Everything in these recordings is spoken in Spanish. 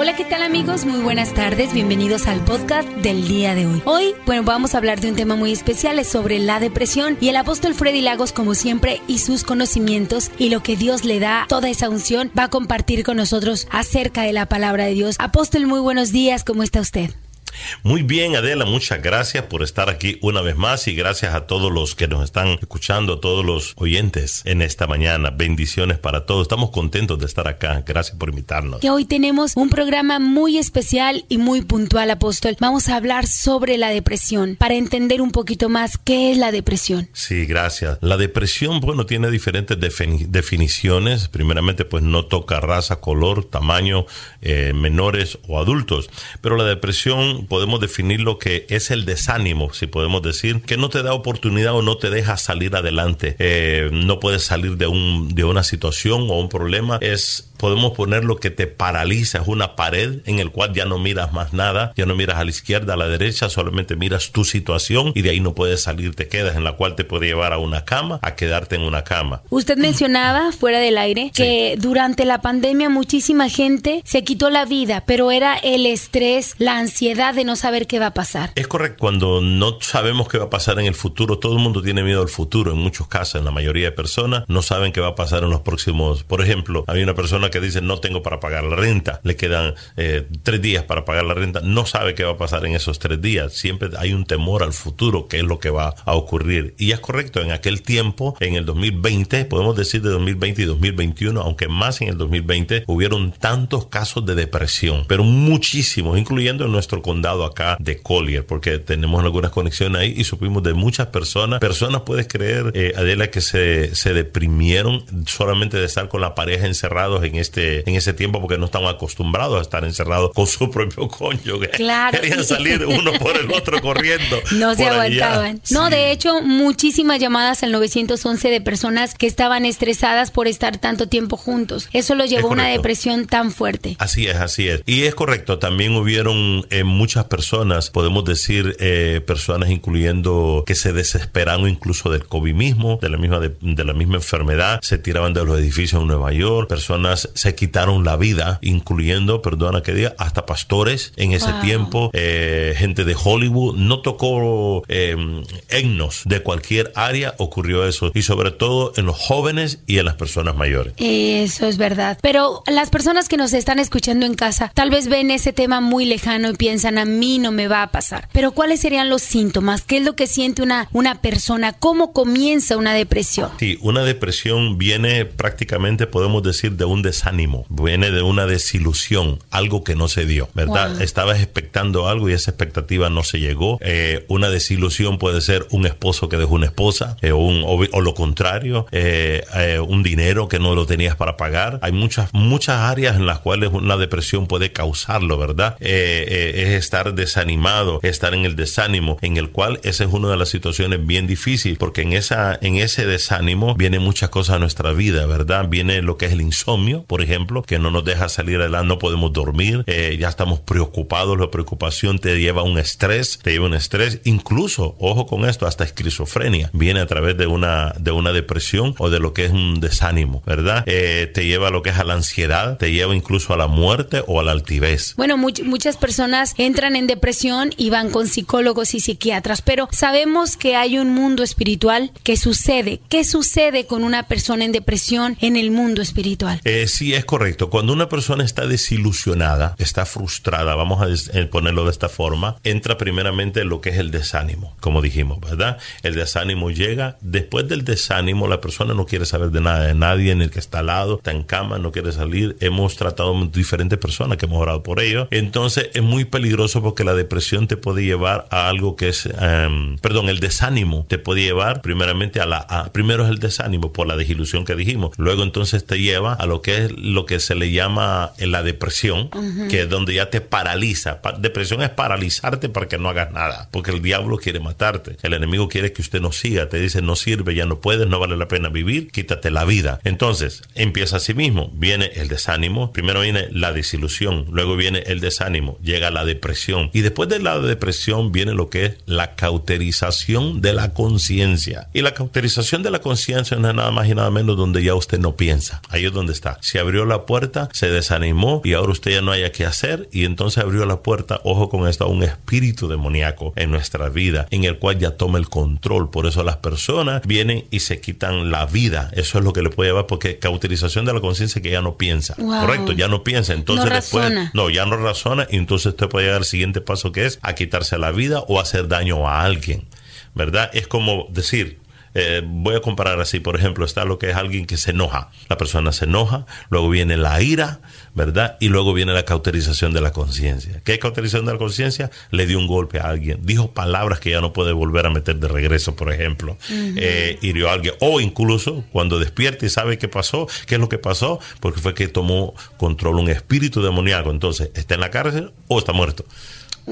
Hola, ¿qué tal amigos? Muy buenas tardes, bienvenidos al podcast del día de hoy. Hoy, bueno, vamos a hablar de un tema muy especial, es sobre la depresión y el apóstol Freddy Lagos, como siempre, y sus conocimientos y lo que Dios le da, toda esa unción, va a compartir con nosotros acerca de la palabra de Dios. Apóstol, muy buenos días, ¿cómo está usted? Muy bien, Adela, muchas gracias por estar aquí una vez más y gracias a todos los que nos están escuchando, todos los oyentes en esta mañana. Bendiciones para todos. Estamos contentos de estar acá. Gracias por invitarnos. Que hoy tenemos un programa muy especial y muy puntual, apóstol. Vamos a hablar sobre la depresión para entender un poquito más qué es la depresión. Sí, gracias. La depresión, bueno, tiene diferentes definiciones. Primeramente, pues no toca raza, color, tamaño, eh, menores o adultos. Pero la depresión podemos definir lo que es el desánimo, si podemos decir, que no te da oportunidad o no te deja salir adelante. Eh, no puedes salir de, un, de una situación o un problema. Es podemos poner lo que te paraliza, es una pared en el cual ya no miras más nada, ya no miras a la izquierda, a la derecha, solamente miras tu situación y de ahí no puedes salir, te quedas en la cual te puede llevar a una cama, a quedarte en una cama. Usted mencionaba fuera del aire que durante la pandemia muchísima gente se quitó la vida, pero era el estrés, la ansiedad de no saber qué va a pasar. Es correcto, cuando no sabemos qué va a pasar en el futuro, todo el mundo tiene miedo al futuro, en muchos casos, en la mayoría de personas no saben qué va a pasar en los próximos, por ejemplo, hay una persona que dice no tengo para pagar la renta, le quedan eh, tres días para pagar la renta, no sabe qué va a pasar en esos tres días. Siempre hay un temor al futuro, qué es lo que va a ocurrir. Y es correcto, en aquel tiempo, en el 2020, podemos decir de 2020 y 2021, aunque más en el 2020, hubieron tantos casos de depresión, pero muchísimos, incluyendo en nuestro condado acá de Collier, porque tenemos algunas conexiones ahí y supimos de muchas personas. Personas, puedes creer, eh, Adela, que se, se deprimieron solamente de estar con la pareja encerrados en este en ese tiempo porque no estaban acostumbrados a estar encerrados con su propio cónyuge. Claro. Querían salir uno por el otro corriendo. No se aguantaban. No, de hecho, muchísimas llamadas al 911 de personas que estaban estresadas por estar tanto tiempo juntos. Eso los llevó a una depresión tan fuerte. Así es, así es. Y es correcto, también hubieron eh, muchas personas, podemos decir, eh, personas incluyendo que se desesperaron incluso del COVID mismo, de la misma, de, de la misma enfermedad, se tiraban de los edificios en Nueva York, personas se quitaron la vida, incluyendo, perdona que diga, hasta pastores en ese tiempo, eh, gente de Hollywood. No tocó eh, de cualquier área, ocurrió eso. Y sobre todo en los jóvenes y en las personas mayores. Eso es verdad. Pero las personas que nos están escuchando en casa tal vez ven ese tema muy lejano y piensan, a mí no me va a pasar. Pero ¿cuáles serían los síntomas? ¿Qué es lo que siente una, una persona? ¿Cómo comienza una depresión? Sí, una depresión viene prácticamente, podemos decir, de un desánimo viene de una desilusión, algo que no se dio, ¿verdad? Estabas expectando algo y esa expectativa no se llegó. Eh, una desilusión puede ser un esposo que dejó una esposa eh, o, lo contrario, eh, un dinero que no lo tenías para pagar. Hay muchas, muchas áreas en las cuales una depresión puede causarlo, ¿verdad? es estar desanimado, estar en el desánimo, en el cual esa es una de las situaciones bien difíciles, porque en, esa, en ese desánimo vienen muchas cosas a nuestra vida, ¿verdad? Viene lo que es el insomnio, por ejemplo que no nos deja salir adelante, no podemos dormir, eh, ya estamos preocupados, la preocupación te lleva a un estrés, te lleva a un estrés, incluso, ojo con esto, hasta esquizofrenia, viene a través de una, de una depresión o de lo que es un desánimo, ¿verdad? Eh, te lleva a lo que es a la ansiedad, te lleva incluso a la muerte o a la altivez. Bueno, muchas personas entran en depresión y van con psicólogos y psiquiatras, pero sabemos que hay un mundo espiritual que sucede. ¿Qué sucede con una persona en depresión en el mundo espiritual? Eh, sí, es correcto. Cuando una persona está desilusionada, está frustrada, vamos a eh, ponerlo de esta forma, entra primeramente lo que es el desánimo, como dijimos, ¿verdad? El desánimo llega. Después del desánimo, la persona no quiere saber de nada, de nadie en el que está al lado, está en cama, no quiere salir. Hemos tratado diferentes personas que hemos orado por ello. Entonces es muy peligroso porque la depresión te puede llevar a algo que es, em, perdón, el desánimo te puede llevar primeramente a la, primero es el desánimo por la desilusión que dijimos. Luego entonces te lleva a lo que es lo que se le llama eh, la depresión, que es donde ya te paraliza. depresión es paralizarte para que no hagas nada, porque el diablo quiere matarte. El enemigo quiere que usted no siga, te dice no sirve, ya no puedes, no vale la pena vivir, quítate la vida. Entonces, empieza así mismo. Viene el desánimo, primero viene la desilusión, luego viene el desánimo, llega la depresión y después de la depresión viene lo que es la cauterización de la conciencia. Y la cauterización de la conciencia no es nada más y nada menos donde ya usted no piensa. Ahí es donde está. Se abrió la puerta, se desanimó y ahora usted ya no haya que hacer y entonces abrió la puerta, ojo con esto, a un espíritu demoníaco en nuestra vida, en el cual ya toma el control. Por eso las personas vienen y se quitan la vida. Eso es lo que le puede llevar porque cauterización de la conciencia que ya no piensa. Correcto, ya no piensa. Entonces no después, no, ya no razona y entonces usted puede llegar al siguiente paso que es a quitarse la vida o hacer daño a alguien. ¿Verdad? Es como decir, eh, voy a comparar así, por ejemplo, está lo que es alguien que se enoja. La persona se enoja, luego viene la ira, ¿verdad? Y luego viene la cauterización de la conciencia. ¿Qué es cauterización de la conciencia? Le dio un golpe a alguien, dijo palabras que ya no puede volver a meter de regreso, por ejemplo. Eh, hirió a alguien. O incluso cuando despierta y sabe qué pasó, qué es lo que pasó, porque fue que tomó control un espíritu demoníaco. Entonces, está en la cárcel o está muerto.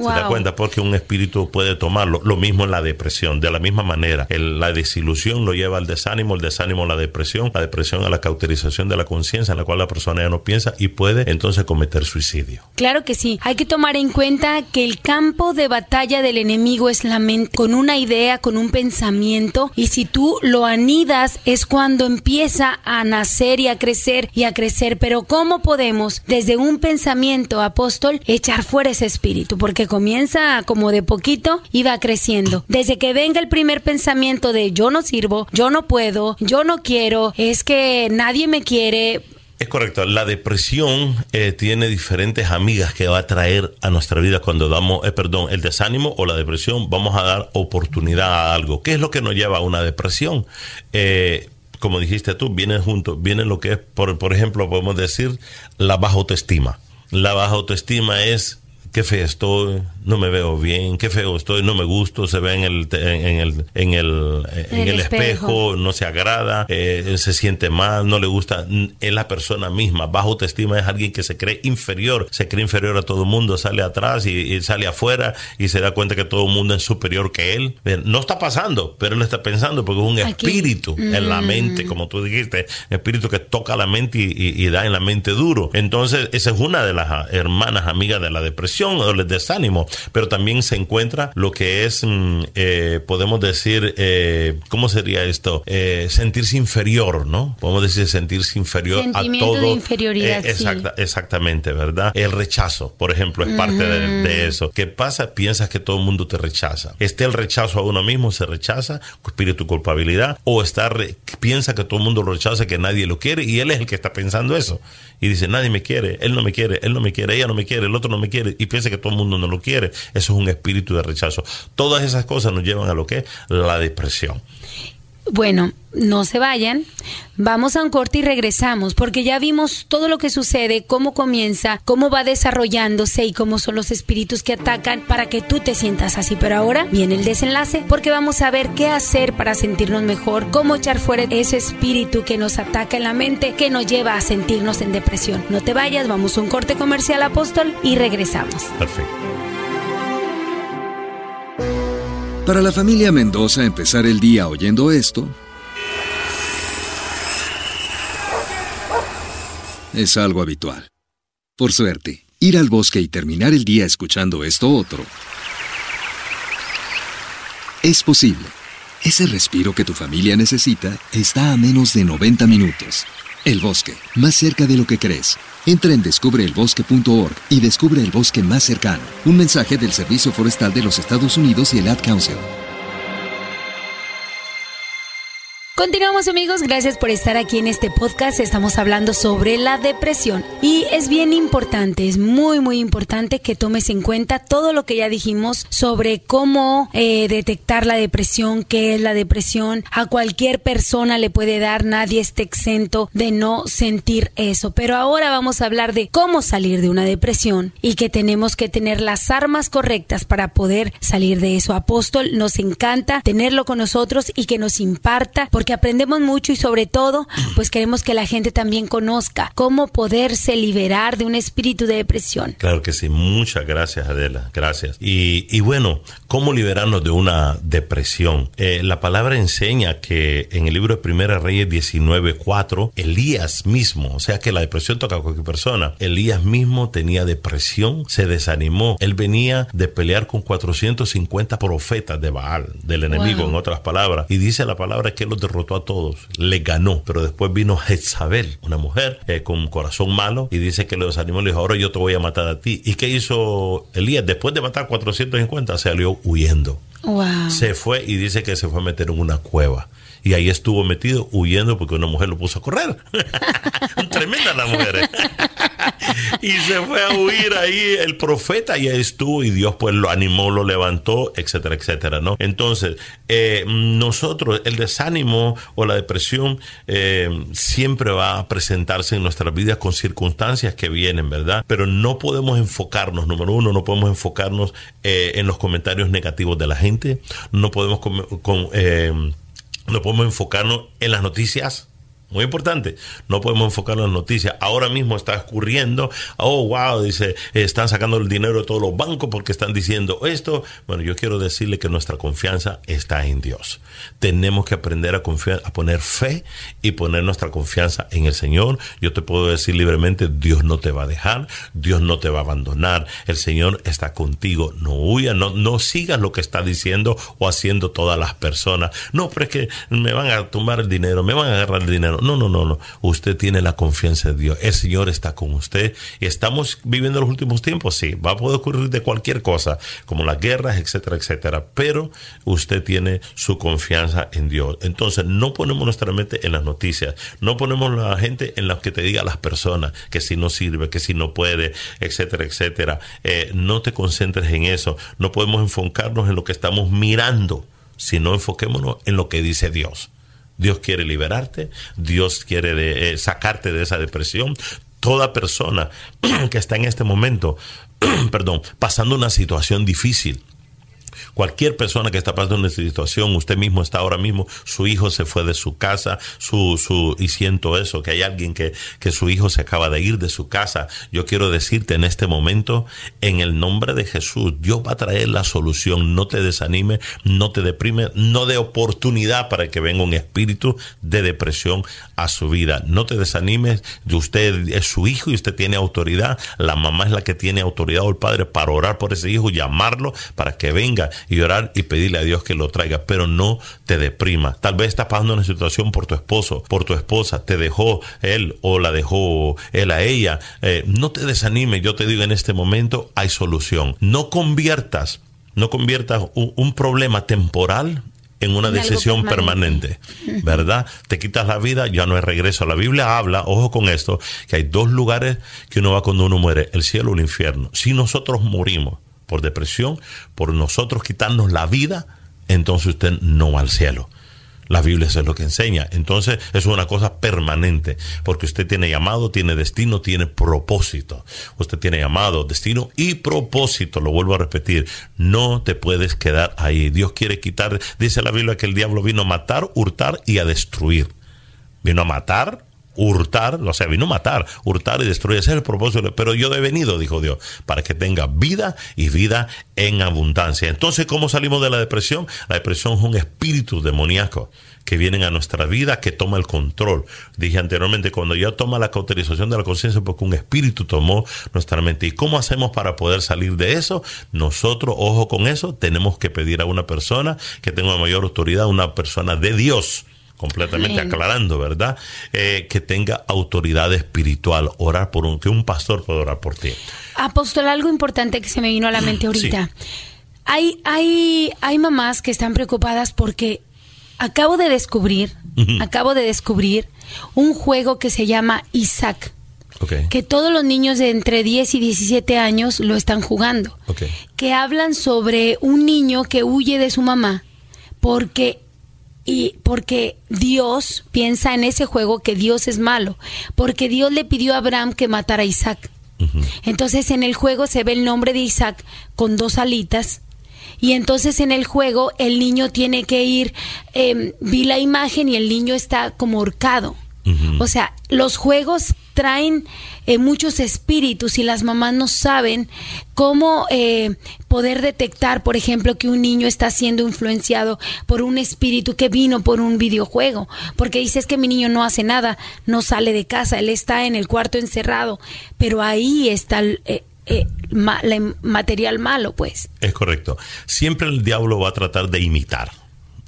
Se da cuenta porque un espíritu puede tomarlo. Lo mismo en la depresión, de la misma manera. la desilusión lo lleva al desánimo, el desánimo a la depresión, la depresión a la cauterización de la conciencia, en la cual la persona ya no piensa y puede entonces cometer suicidio. Claro que sí. Hay que tomar en cuenta que el campo de batalla del enemigo es la mente, con una idea, con un pensamiento, y si tú lo anidas es cuando empieza a nacer y a crecer y a crecer. Pero ¿cómo podemos desde un pensamiento, apóstol, echar fuera ese espíritu? Porque comienza como de poquito y va creciendo. Desde que venga el primer pensamiento de yo no sirvo, yo no puedo, yo no quiero, es que nadie me quiere, es correcto. La depresión eh, tiene diferentes amigas que va a traer a nuestra vida cuando damos, eh, perdón, el desánimo o la depresión. Vamos a dar oportunidad a algo. ¿Qué es lo que nos lleva a una depresión? Eh, como dijiste tú, viene junto, viene lo que es, por, por ejemplo, podemos decir la baja autoestima. La baja autoestima es qué feo estoy, no me veo bien, qué feo estoy, no me gusto, se ve en el, en el, en el, en el, espejo. no se agrada, eh, se siente mal, no le gusta, es la persona misma. Bajo autoestima es alguien que se cree inferior, se cree inferior a todo el mundo, sale atrás y, sale afuera y se da cuenta que todo el mundo es superior que él. No está pasando, pero él está pensando porque es un espíritu en la mente, mm. como tú dijiste, espíritu que toca la mente y da en la mente duro. Entonces, esa es una de las hermanas amigas de la depresión o el desánimo, pero también se encuentra lo que es, mm, eh, podemos decir, eh, ¿cómo sería esto? Eh, sentirse inferior, ¿no? Podemos decir sentirse inferior a todo. De inferioridad, Exactamente, ¿verdad? El rechazo, por ejemplo, es parte de, eso. ¿Qué pasa? Piensas que todo el mundo te rechaza. Esté el rechazo a uno mismo, se rechaza, espíritu culpabilidad, o está piensa que todo el mundo lo rechaza, que nadie lo quiere, y él es el que está pensando eso. Y dice, nadie me quiere, él no me quiere, él no me quiere, ella no me quiere, el otro no me quiere, y piensa que todo el mundo no lo quiere. Eso es un espíritu de rechazo. Todas esas cosas nos llevan a lo que es la depresión. Bueno, no se vayan. Vamos a un corte y regresamos, porque ya vimos todo lo que sucede, cómo comienza, cómo va desarrollándose y cómo son los espíritus que atacan para que tú te sientas así. Pero ahora viene el desenlace, porque vamos a ver qué hacer para sentirnos mejor, cómo echar fuera ese espíritu que nos ataca en la mente, que nos lleva a sentirnos en depresión. No te vayas, vamos a un corte comercial, apóstol, y regresamos. Perfecto. Para la familia Mendoza empezar el día oyendo esto es algo habitual. Por suerte, ir al bosque y terminar el día escuchando esto otro es posible. Ese respiro que tu familia necesita está a menos de 90 minutos. El bosque, más cerca de lo que crees. Entra en descubreelbosque.org y descubre el bosque más cercano. Un mensaje del Servicio Forestal de los Estados Unidos y el Ad Council. Continuamos amigos, gracias por estar aquí en este podcast. Estamos hablando sobre la depresión y es bien importante, es muy muy importante que tomes en cuenta todo lo que ya dijimos sobre cómo eh, detectar la depresión, qué es la depresión. A cualquier persona le puede dar, nadie está exento de no sentir eso. Pero ahora vamos a hablar de cómo salir de una depresión y que tenemos que tener las armas correctas para poder salir de eso. Apóstol, nos encanta tenerlo con nosotros y que nos imparta porque que aprendemos mucho y sobre todo, pues queremos que la gente también conozca cómo poderse liberar de un espíritu de depresión. Claro que sí, muchas gracias Adela, gracias. Y, bueno, ¿cómo liberarnos de una depresión? Eh, la palabra enseña que en el libro de Primera Reyes 19.4, Elías mismo, o sea que la depresión toca a cualquier persona, Elías mismo tenía depresión, se desanimó, él venía de pelear con 450 profetas de Baal, del enemigo en otras palabras, y dice la palabra que los derrotó derrotó a todos, le ganó, pero después vino Jezabel, una mujer eh, con un corazón malo, y dice que los animales le dijo, ahora yo te voy a matar a ti. ¿Y qué hizo Elías? Después de matar 450, salió huyendo. Se fue y dice que se fue a meter en una cueva y ahí estuvo metido huyendo porque una mujer lo puso a correr. Tremenda la mujer. ¿eh? Y se fue a huir ahí el profeta y ahí estuvo y Dios pues lo animó, lo levantó, etcétera, etcétera, ¿no? Entonces, eh, nosotros, el desánimo o la depresión eh, siempre va a presentarse en nuestras vidas con circunstancias que vienen, ¿verdad? Pero no podemos enfocarnos, número uno, no podemos enfocarnos en los comentarios negativos de la gente, no podemos no podemos enfocarnos en las noticias muy importante, no podemos enfocarnos en noticias. Ahora mismo está ocurriendo, oh, wow, dice, están sacando el dinero de todos los bancos porque están diciendo esto. Bueno, yo quiero decirle que nuestra confianza está en Dios. Tenemos que aprender a confiar, a poner fe y poner nuestra confianza en el Señor. Yo te puedo decir libremente, Dios no te va a dejar, Dios no te va a abandonar, el Señor está contigo. No huya, no, no sigas lo que está diciendo o haciendo todas las personas. No, pero es que me van a tumbar el dinero, me van a agarrar el dinero. No, no, no, no. Usted tiene la confianza de Dios. El Señor está con usted. Estamos viviendo los últimos tiempos, sí. Va a poder ocurrir de cualquier cosa, como las guerras, etcétera, etcétera. Pero usted tiene su confianza en Dios. Entonces, no ponemos nuestra mente en las noticias. No ponemos la gente en las que te diga las personas que si no sirve, que si no puede, etcétera, etcétera. Eh, no te concentres en eso. No podemos enfocarnos en lo que estamos mirando, sino enfoquémonos en lo que dice Dios. Dios quiere liberarte, Dios quiere eh, sacarte de esa depresión. Toda persona que está en este momento, perdón, pasando una situación difícil, Cualquier persona que está pasando en esta situación, usted mismo está ahora mismo, su hijo se fue de su casa, su, su, y siento eso, que hay alguien que, que su hijo se acaba de ir de su casa. Yo quiero decirte en este momento, en el nombre de Jesús, Dios va a traer la solución. No te desanime, no te deprime, no de oportunidad para que venga un espíritu de depresión a su vida. No te desanimes, usted es su hijo y usted tiene autoridad. La mamá es la que tiene autoridad o el padre para orar por ese hijo, llamarlo para que venga y orar y pedirle a Dios que lo traiga, pero no te deprima. Tal vez estás pasando una situación por tu esposo, por tu esposa, te dejó él o la dejó él a ella. Eh, no te desanimes, yo te digo en este momento hay solución. No conviertas, no conviertas un, problema temporal en una decisión permanente. ¿verdad? Te quitas la vida, ya no hay regreso. La Biblia habla, ojo con esto, que hay dos lugares que uno va cuando uno muere, el cielo o el infierno. Si nosotros morimos por depresión, por nosotros quitarnos la vida, entonces usted no va al cielo. La Biblia es lo que enseña. Entonces es una cosa permanente, porque usted tiene llamado, tiene destino, tiene propósito. Usted tiene llamado, destino y propósito. Lo vuelvo a repetir. No te puedes quedar ahí. Dios quiere quitar, dice la Biblia que el diablo vino a matar, hurtar y a destruir. Vino a matar, hurtar, o sea, vino a matar, hurtar y destruir. Ese es el propósito. Pero yo he venido, dijo Dios, para que tenga vida y vida en abundancia. Entonces, ¿cómo salimos de la depresión? La depresión es un espíritu demoníaco que vienen a nuestra vida, que toma el control. Dije anteriormente, cuando ya toma la cauterización de la conciencia, porque un espíritu tomó nuestra mente. ¿Y cómo hacemos para poder salir de eso? Nosotros, ojo con eso, tenemos que pedir a una persona que tenga mayor autoridad, una persona de Dios, completamente aclarando, ¿verdad? Eh, que tenga autoridad espiritual, orar por un, que un pastor pueda orar por ti. Apóstol, algo importante que se me vino a la mente ahorita. Hay, hay, hay mamás que están preocupadas porque acabo de descubrir, acabo de descubrir un juego que se llama Isaac. Que todos los niños de entre 10 y 17 años lo están jugando. Que hablan sobre un niño que huye de su mamá porque y porque Dios piensa en ese juego que Dios es malo, porque Dios le pidió a Abraham que matara a Isaac. Entonces en el juego se ve el nombre de Isaac con dos alitas y entonces en el juego el niño tiene que ir, em, vi la imagen y el niño está como horcado. O sea, los juegos traen eh, muchos espíritus y las mamás no saben cómo eh, poder detectar, por ejemplo, que un niño está siendo influenciado por un espíritu que vino por un videojuego. Porque dices que mi niño no hace nada, no sale de casa, él está en el cuarto encerrado, pero ahí está el, eh, eh, material malo, pues. Es correcto. Siempre el diablo va a tratar de imitar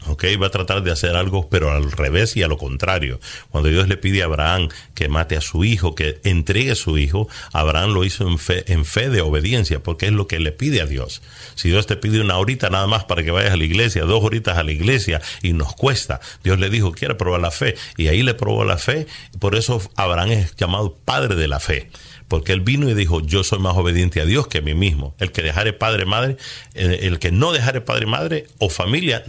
¿ok? Va a tratar de hacer algo, pero al revés y a lo contrario. Cuando Dios le pide a Abraham que mate a su hijo, que entregue a su hijo, Abraham lo hizo en fe, en fe de obediencia, porque es lo que le pide a Dios. Si Dios te pide una horita nada más para que vayas a la iglesia, dos horitas a la iglesia y nos cuesta, Dios le dijo, quiere probar la fe, y ahí le probó la fe, por eso Abraham es llamado padre de la fe porque él vino y dijo, yo soy más obediente a Dios que a mí mismo. El que dejare padre, madre, el que no dejare padre, madre, o familia,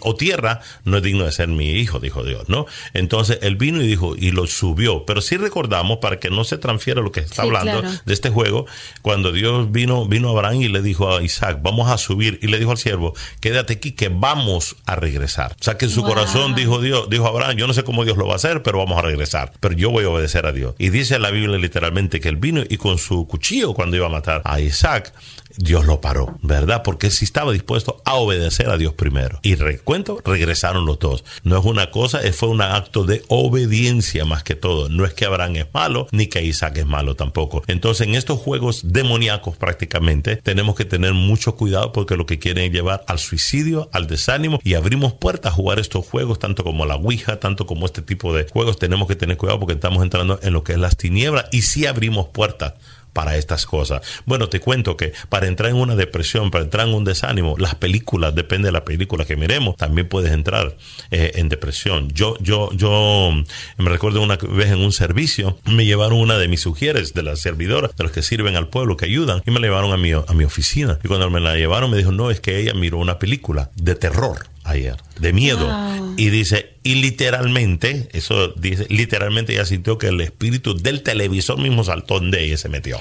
o tierra, no es digno de ser mi hijo, dijo Dios, ¿no? Entonces él vino y dijo, y lo subió. Pero sí recordamos, para que no se transfiera lo que está hablando de este juego, cuando Dios vino, vino a Abraham y le dijo a Isaac, vamos a subir, y le dijo al siervo, quédate aquí que vamos a regresar. O sea que en su corazón dijo Dios, dijo Abraham, yo no sé cómo Dios lo va a hacer, pero vamos a regresar. Pero yo voy a obedecer a Dios. Y dice la Biblia literalmente que el vino y con su cuchillo cuando iba a matar a Isaac, Dios lo paró, ¿verdad? Porque si estaba dispuesto a obedecer a Dios primero. Y recuento, regresaron los dos. No es una cosa, fue un acto de obediencia más que todo. No es que Abraham es malo, ni que Isaac es malo tampoco. Entonces, en estos juegos demoníacos prácticamente, tenemos que tener mucho cuidado porque lo que quieren es llevar al suicidio, al desánimo, y abrimos puertas a jugar estos juegos, tanto como la Ouija, tanto como este tipo de juegos. Tenemos que tener cuidado porque estamos entrando en lo que es las tinieblas y si abrimos puertas para estas cosas. Bueno, te cuento que para entrar en una depresión, para entrar en un desánimo, las películas, depende de la película que miremos, también puedes entrar eh, en depresión. Yo, yo, yo me recuerdo una vez en un servicio, me llevaron una de mis sugieres, de las servidoras, de los que sirven al pueblo, que ayudan, y me la llevaron a mi, a mi oficina. Y cuando me la llevaron, me dijo, no, es que ella miró una película de terror ayer, de miedo. Y dice, y literalmente, eso dice, literalmente ella sintió que el espíritu del televisor mismo saltó de ella y se metió.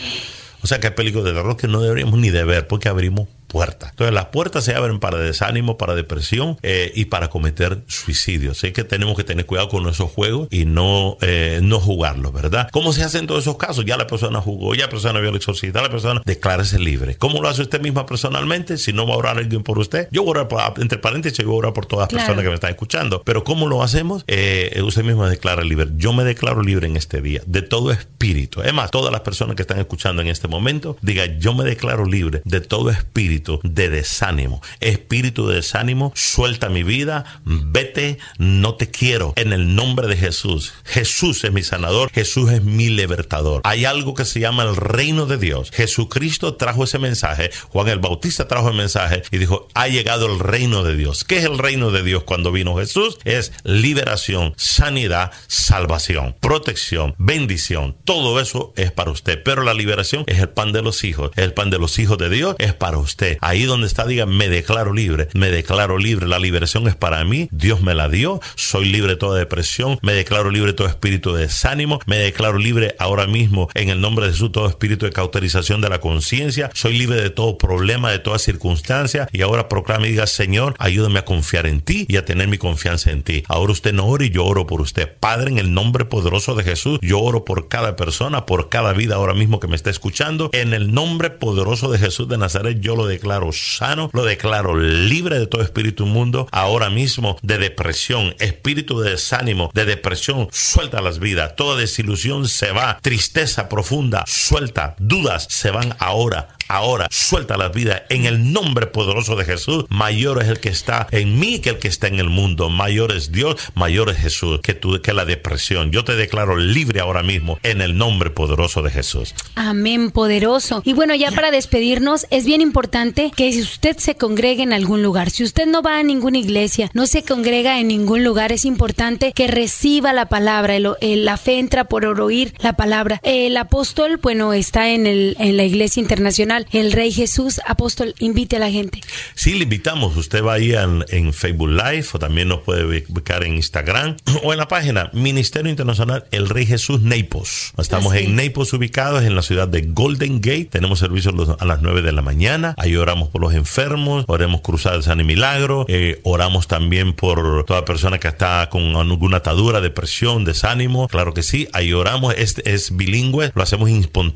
O sea que hay películas de terror que no deberíamos ni de ver porque abrimos puertas. Entonces las puertas se abren para desánimo, para depresión eh, y para cometer suicidio. Así que tenemos que tener cuidado con esos juegos y no, eh, no jugarlos, ¿verdad? ¿Cómo se hace en todos esos casos? Ya la persona jugó, ya la persona vio el exorcista, la persona declárese libre. ¿Cómo lo hace usted misma personalmente? Si no va a orar alguien por usted, yo voy a orar, entre paréntesis, yo voy a orar por todas las personas que me están escuchando. Pero ¿cómo lo hacemos? Eh, usted misma declara libre. Yo me declaro libre en este día de todo espíritu. Es más, todas las personas que están escuchando en este momento, diga, yo me declaro libre de todo espíritu de desánimo. Espíritu de desánimo, suelta mi vida, vete, no te quiero. En el nombre de Jesús. Jesús es mi sanador, Jesús es mi libertador. Hay algo que se llama el reino de Dios. Jesucristo trajo ese mensaje, Juan el Bautista trajo el mensaje y dijo, ha llegado el reino de Dios. ¿Qué es el reino de Dios cuando vino Jesús? Es liberación, sanidad, salvación, protección, bendición. Todo eso es para usted. Pero la liberación es el pan de los hijos. El pan de los hijos de Dios es para usted. Ahí donde está, diga, me declaro libre, me declaro libre, la liberación es para mí, Dios me la dio, soy libre de toda depresión, me declaro libre de todo espíritu de desánimo, me declaro libre ahora mismo en el nombre de Jesús todo espíritu de cauterización de la conciencia, soy libre de todo problema, de toda circunstancia y ahora proclame y diga, Señor, ayúdame a confiar en ti y a tener mi confianza en ti. Ahora usted no ore y yo oro por usted. Padre, en el nombre poderoso de Jesús, yo oro por cada persona, por cada vida ahora mismo que me está escuchando. En el nombre poderoso de Jesús de Nazaret, yo lo declaro sano, lo declaro libre de todo espíritu inmundo. Ahora mismo de depresión, espíritu de desánimo, de depresión, suelta las vidas, toda desilusión se va, tristeza profunda, suelta, dudas se van ahora, ahora suelta la vida en el nombre poderoso de Jesús. Mayor es el que está en mí que el que está en el mundo. Mayor es Dios, mayor es Jesús que, tú, que la depresión. Yo te declaro libre ahora mismo en el nombre poderoso de Jesús. Amén, poderoso. Y bueno, ya para despedirnos, es bien importante que si usted se congregue en algún lugar, si usted no va a ninguna iglesia, no se congrega en ningún lugar, es importante que reciba la palabra. la fe entra por oír la palabra. El apóstol, bueno, está en, el, en la iglesia internacional el Rey Jesús. Apóstol, invite a la gente. Sí, le invitamos. Usted va ahí en, Facebook Live o también nos puede buscar en Instagram o en la página Ministerio Internacional El Rey Jesús Naples. Estamos en Naples ubicados en la ciudad de Golden Gate. Tenemos servicios a las 9 de la mañana. Ahí oramos por los enfermos, oremos cruzadas San y Milagro, eh, oramos también por toda persona que está con alguna atadura, depresión, desánimo. Claro que sí, ahí oramos. Este es bilingüe, lo hacemos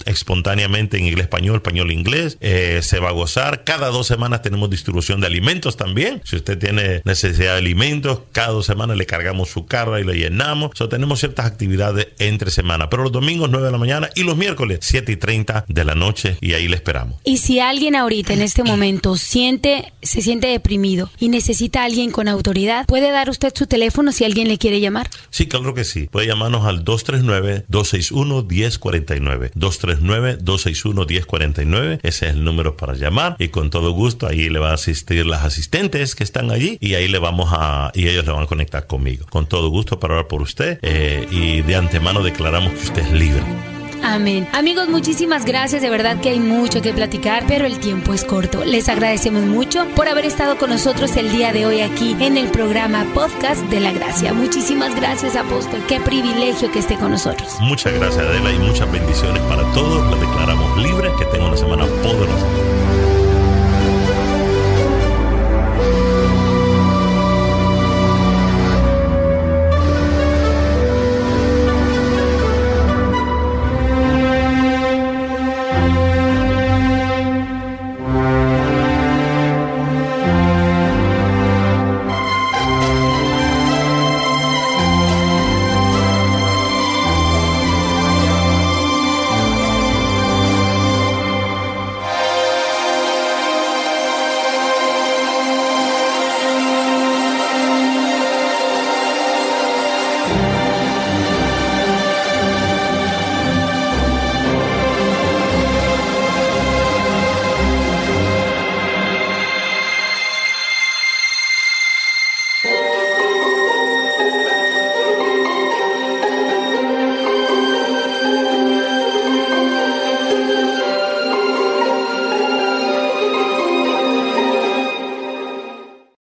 espontáneamente en inglés español, español inglés eh, se va a gozar. Cada dos semanas tenemos distribución de alimentos también. Si usted tiene necesidad de alimentos, cada dos semanas le cargamos su carga y le llenamos. So, tenemos ciertas actividades entre semana, pero los domingos 9 de la mañana y los miércoles 7 y 30 de la noche y ahí le esperamos. Y si alguien ahorita en este momento siente, se siente deprimido y necesita a alguien con autoridad, ¿puede dar usted su teléfono si alguien le quiere llamar? Sí, claro que sí. Puede llamarnos al 239-261-1049. 239-261-1049. Ese es el número para llamar y con todo gusto ahí le va a asistir las asistentes que están allí y ahí le vamos a, y ellos le van a conectar conmigo. Con todo gusto para hablar por usted eh, y de antemano declaramos que usted es libre. Amén. Amigos, muchísimas gracias. De verdad que hay mucho que platicar, pero el tiempo es corto. Les agradecemos mucho por haber estado con nosotros el día de hoy aquí en el programa Podcast de la Gracia. Muchísimas gracias, apóstol. Qué privilegio que esté con nosotros. Muchas gracias, Adela, y muchas bendiciones para todos. La declaramos libre. Que tenga una semana poderosa.